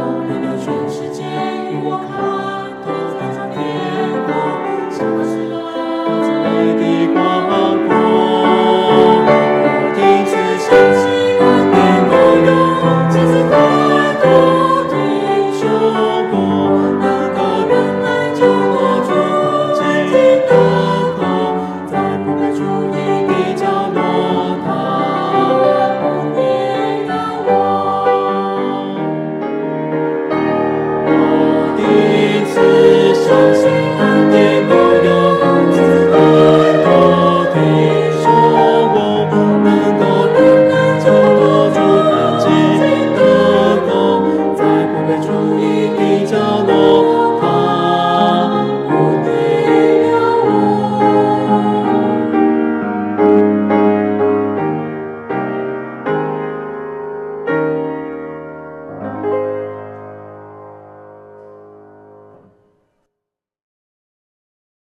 Oh.